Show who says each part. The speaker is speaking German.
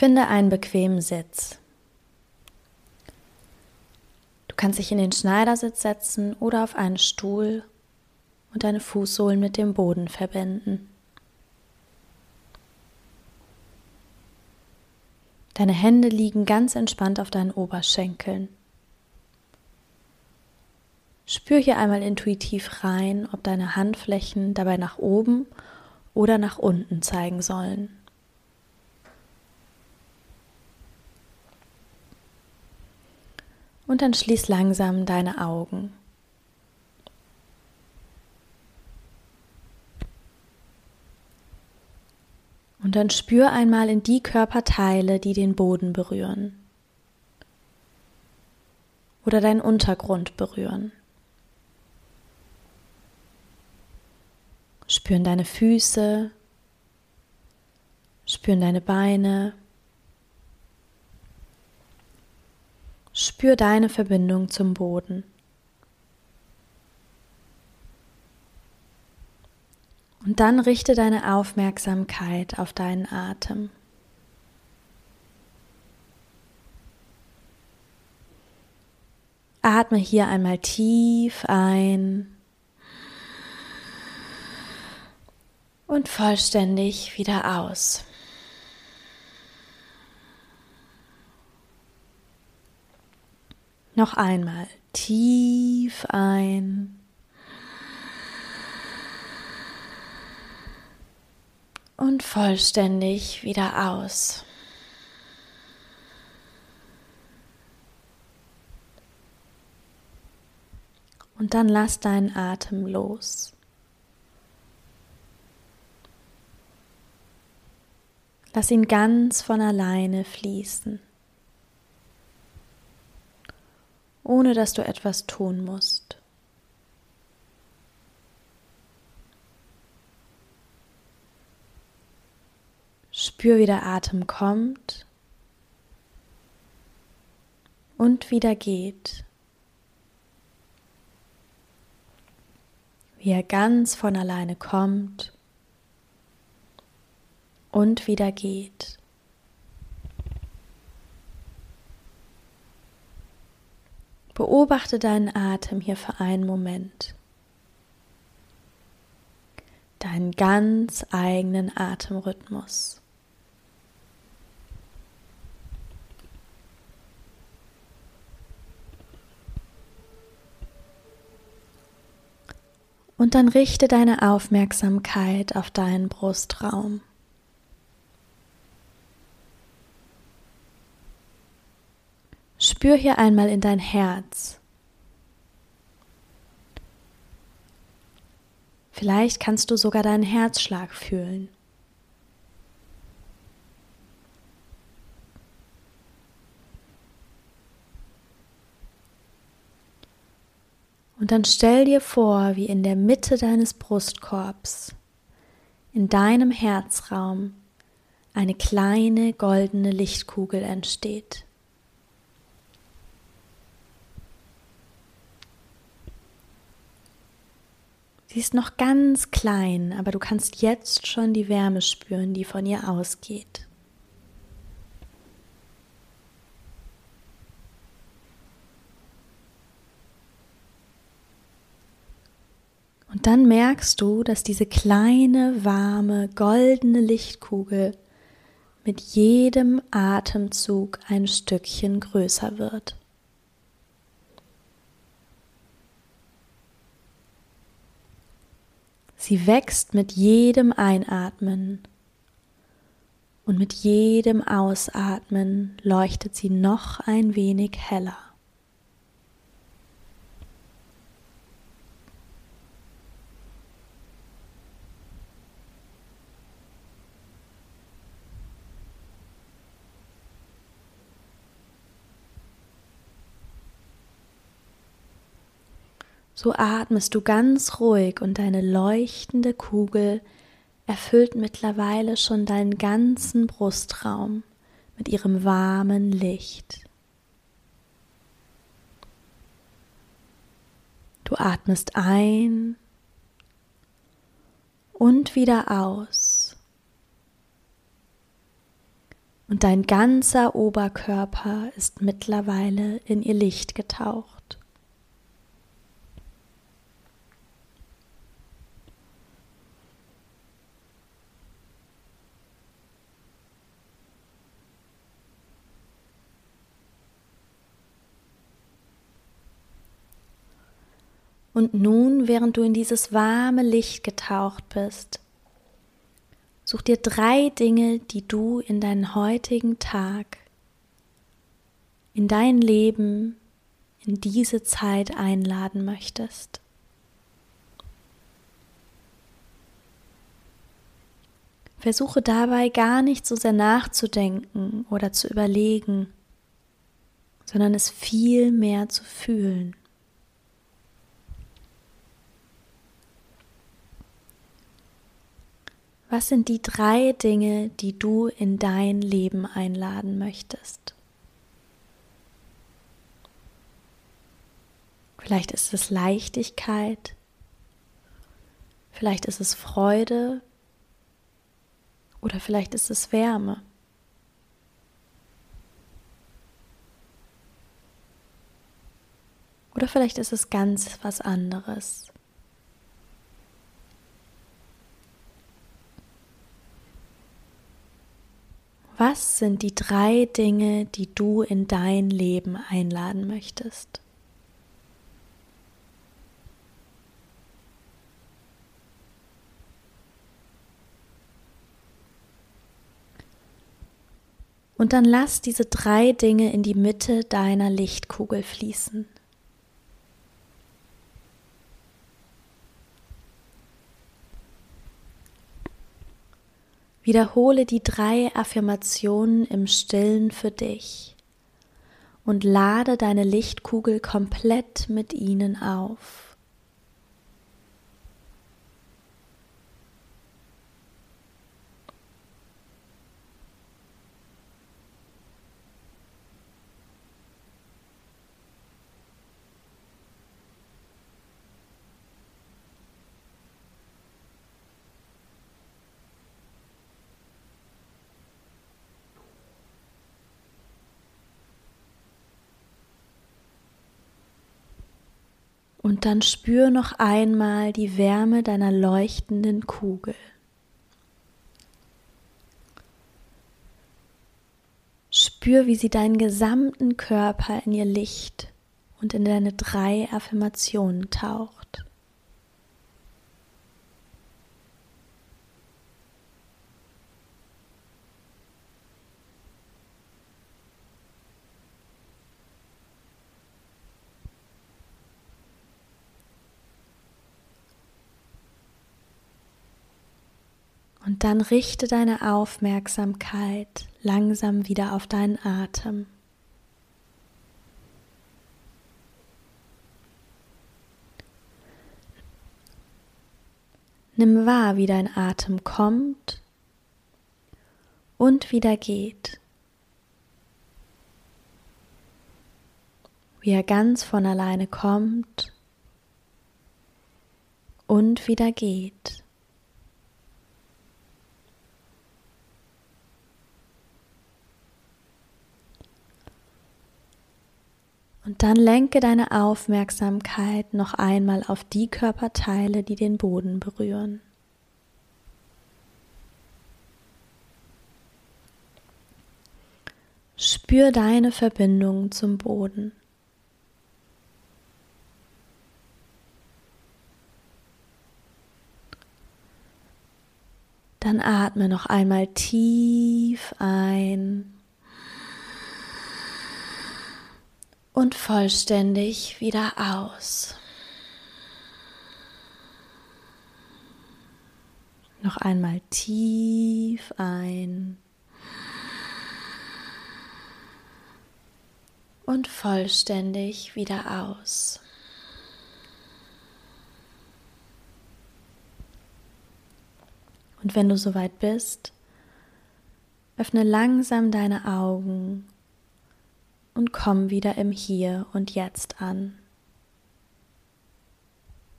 Speaker 1: Finde einen bequemen Sitz. Du kannst dich in den Schneidersitz setzen oder auf einen Stuhl und deine Fußsohlen mit dem Boden verbinden. Deine Hände liegen ganz entspannt auf deinen Oberschenkeln. Spür hier einmal intuitiv rein, ob deine Handflächen dabei nach oben oder nach unten zeigen sollen. Und dann schließ langsam deine Augen. Und dann spür einmal in die Körperteile, die den Boden berühren oder deinen Untergrund berühren. Spüren deine Füße, spüren deine Beine, spür deine Verbindung zum Boden. Und dann richte deine Aufmerksamkeit auf deinen Atem. Atme hier einmal tief ein und vollständig wieder aus. Noch einmal tief ein und vollständig wieder aus. Und dann lass deinen Atem los. Lass ihn ganz von alleine fließen, ohne dass du etwas tun musst. Spür, wie der Atem kommt und wieder geht. Wie er ganz von alleine kommt und wieder geht. Beobachte deinen Atem hier für einen Moment. Deinen ganz eigenen Atemrhythmus. Und dann richte deine Aufmerksamkeit auf deinen Brustraum. Spür hier einmal in dein Herz. Vielleicht kannst du sogar deinen Herzschlag fühlen. Und dann stell dir vor, wie in der Mitte deines Brustkorbs, in deinem Herzraum, eine kleine goldene Lichtkugel entsteht. Sie ist noch ganz klein, aber du kannst jetzt schon die Wärme spüren, die von ihr ausgeht. Und dann merkst du, dass diese kleine, warme, goldene Lichtkugel mit jedem Atemzug ein Stückchen größer wird. Sie wächst mit jedem Einatmen und mit jedem Ausatmen leuchtet sie noch ein wenig heller. So atmest du ganz ruhig und deine leuchtende Kugel erfüllt mittlerweile schon deinen ganzen Brustraum mit ihrem warmen Licht. Du atmest ein und wieder aus. und dein ganzer Oberkörper ist mittlerweile in ihr Licht getaucht. Und nun, während du in dieses warme Licht getaucht bist, Such dir drei Dinge, die du in deinen heutigen Tag, in dein Leben, in diese Zeit einladen möchtest. Versuche dabei gar nicht so sehr nachzudenken oder zu überlegen, sondern es viel mehr zu fühlen. Was sind die drei Dinge, die du in dein Leben einladen möchtest? Vielleicht ist es Leichtigkeit, vielleicht ist es Freude oder vielleicht ist es Wärme. Oder vielleicht ist es ganz was anderes. Was sind die drei Dinge, die du in dein Leben einladen möchtest? Und dann lass diese drei Dinge in die Mitte deiner Lichtkugel fließen. Wiederhole die drei Affirmationen im stillen für dich und lade deine Lichtkugel komplett mit ihnen auf. Und dann spür noch einmal die Wärme deiner leuchtenden Kugel. Spür, wie sie deinen gesamten Körper in ihr Licht und in deine drei Affirmationen taucht. Dann richte deine Aufmerksamkeit langsam wieder auf deinen Atem. Nimm wahr, wie dein Atem kommt und wieder geht. Wie er ganz von alleine kommt und wieder geht. Und dann lenke deine Aufmerksamkeit noch einmal auf die Körperteile, die den Boden berühren. Spür deine Verbindung zum Boden. Dann atme noch einmal tief ein und vollständig wieder aus. Noch einmal tief ein und vollständig wieder aus. Und wenn du soweit bist, öffne langsam deine Augen und komm wieder im Hier und Jetzt an.